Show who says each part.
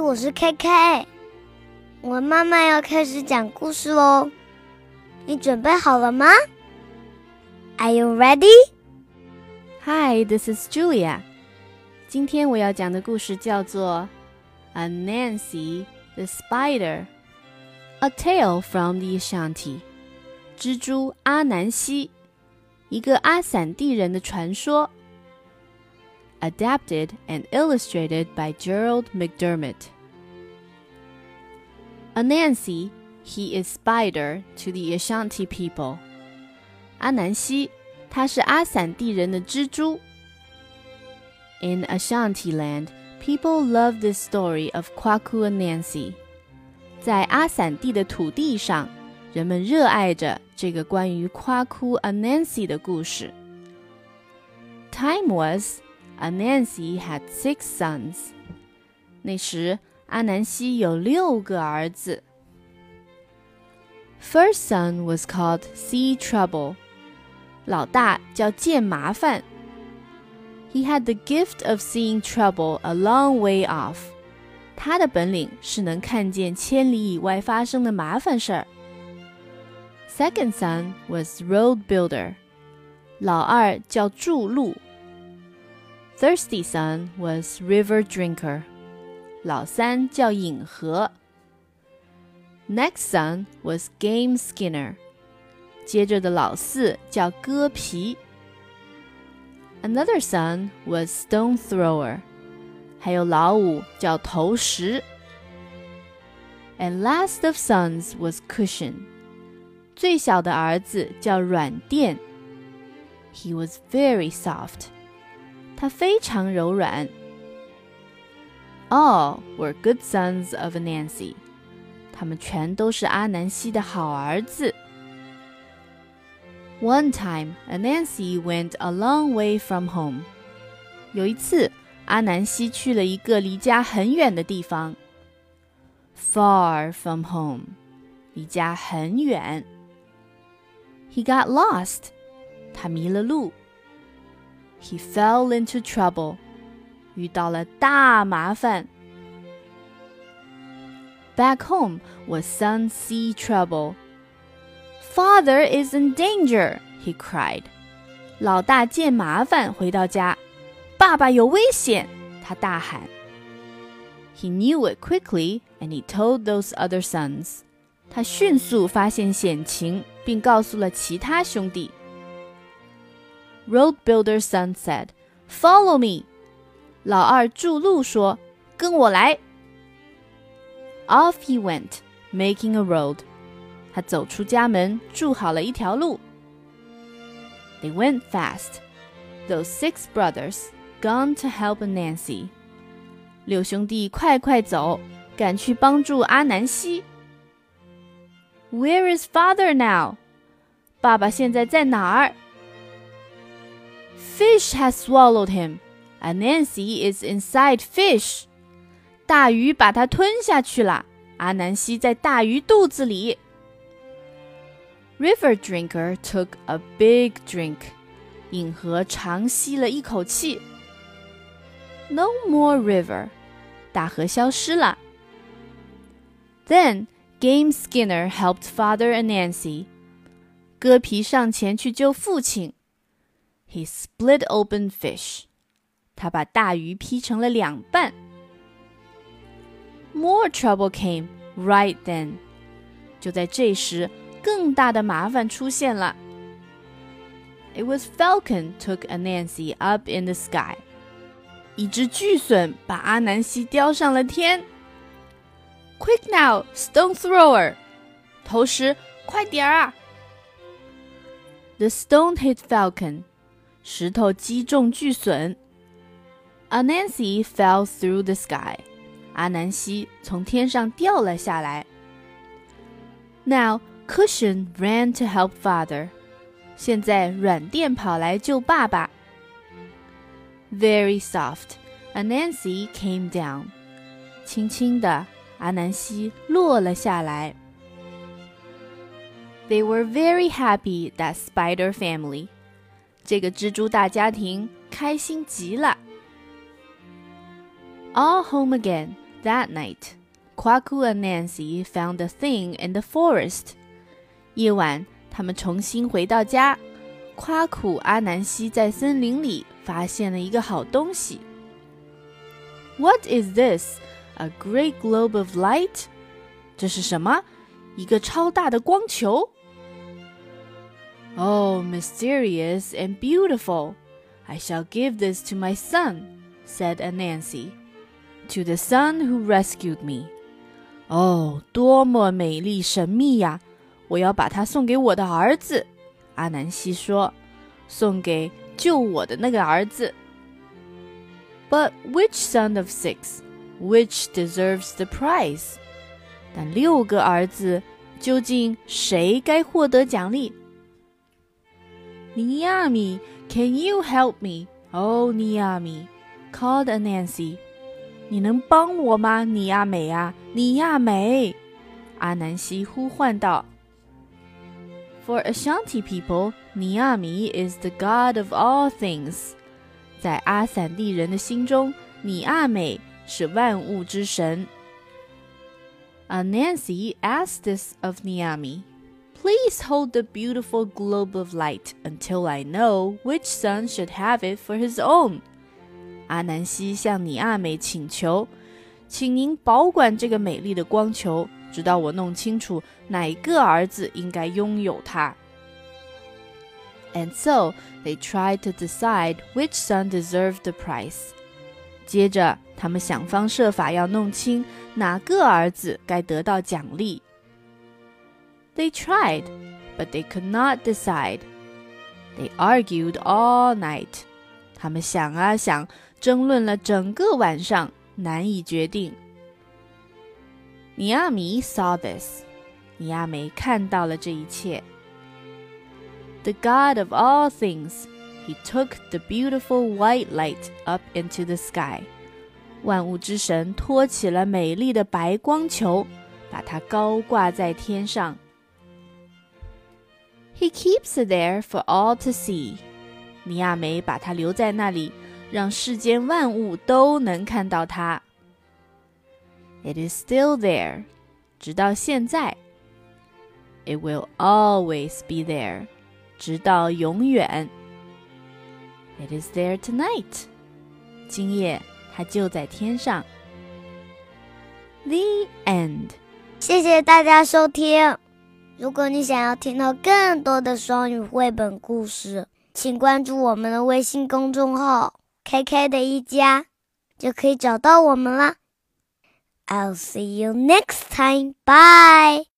Speaker 1: 我是 KK，我妈妈要开始讲故事喽，你准备好了吗？Are you ready?
Speaker 2: Hi, this is Julia. 今天我要讲的故事叫做《A Nancy the Spider》，A Tale from the Ashanti。蜘蛛阿南西，一个阿散地人的传说。adapted and illustrated by Gerald McDermott. Anansi, he is spider to the Ashanti people. 阿南西，他是阿散地人的蜘蛛。In Ashanti land, people love this story of Kwaku Anansi. 在阿散地的土地上，人们热爱着这个关于夸库 Anansi 的故事。Time was 阿南西 had six sons. 那时，阿南西有六个儿子。First son was called See Trouble，老大叫见麻烦。He had the gift of seeing trouble a long way off. off。他的本领是能看见千里以外发生的麻烦事儿。Second son was Road Builder. 老二叫筑路。Thirsty son was River Drinker，老三叫饮河。Next son was Game Skinner，接着的老四叫割皮。Another son was Stone Thrower，还有老五叫投石。And last of sons was Cushion，最小的儿子叫软垫。He was very soft。 它非常柔软。All were good sons of Anansi，他们全都是阿南西的好儿子。One time, Anansi went a long way from home。有一次，阿南西去了一个离家很远的地方。Far from home，离家很远。He got lost，他迷了路。he fell into trouble. 遇到了大麻烦。Back home was son see trouble. Father is in danger, he cried. 老大见麻烦回到家，爸爸有危险，他大喊。He knew it quickly and he told those other sons. 他迅速发现险情，并告诉了其他兄弟。 Road builder's son said, "Follow me." 老二筑路说：“跟我来。” Off he went, making a road. 他走出家门，筑好了一条路。They went fast. Those six brothers gone to help Anansi. 六兄弟快快走，赶去帮助阿南西。Where is father now? 爸爸现在在哪儿？Fish has swallowed him, and Anansi is inside fish. 大鱼把它吞下去了，阿南西在大鱼肚子里。River drinker took a big drink. 饮河长吸了一口气。No more river. 大河消失了。Then Game Skinner helped father and Anansi. 割皮上前去救父亲。he split open fish. 他把大鱼劈成了两半。More trouble came right then. 就在这时，更大的麻烦出现了。It was Falcon took Anansi up in the sky. 一只巨隼把阿南西叼上了天。Quick now, stone thrower! 投石，快点儿啊！The stone hit Falcon. 石头击中巨隼，Anansi fell through the sky。阿南西从天上掉了下来。Now Cushion ran to help father。现在软垫跑来救爸爸。Very soft, Anansi came down。轻轻的，阿南西落了下来。They were very happy that spider family. 这个蜘蛛大家庭开心极了。All home again, That night, Kwaku and Nancy found a thing in the forest. 夜晚，他们重新回到家。夸苦阿南西在森林里发现了一个好东西。What is this? A great globe of light? 这是什么？一个超大的光球。Oh, mysterious and beautiful! I shall give this to my son, said Anansi. To the son who rescued me. 哦，多么美丽神秘呀！我要把它送给我的儿子。阿南希说：“送给救我的那个儿子。” But which son of six, which deserves the prize? 但六个儿子究竟谁该获得奖励？ Nyame, can you help me? Oh, Nyame, called Anansi. 你能帮我吗，尼亚美啊，尼亚美！阿南西呼唤道。For Ashanti people, Nyame is the god of all things。在阿散地人的心中，尼亚美是万物之神。Anansi asked this of Nyame。Please hold the beautiful globe of light until I know which son should have it for his own. 阿南希向尼阿美请求，请您保管这个美丽的光球，直到我弄清楚哪个儿子应该拥有它。And so they tried to decide which son deserved the prize. 接着，他们想方设法要弄清哪个儿子该得到奖励。 They tried, but they could not decide. They argued all night. 他们想啊想，争论了整个晚上，难以决定。Niami saw this. 尼亚梅看到了这一切。The God of all things, he took the beautiful white light up into the sky. 万物之神托起了美丽的白光球，把它高挂在天上。 He keeps it there for all to see. 尼亚梅把它留在那里，让世间万物都能看到它。It is still there. 直到现在，It will always be there，直到永远。It is there tonight，今夜它就在天上。The end。
Speaker 1: 谢谢大家收听。 如果你想要听到更多的双语绘本故事，请关注我们的微信公众号 “KK 的一家”，就可以找到我们啦。I'll see you next time. Bye.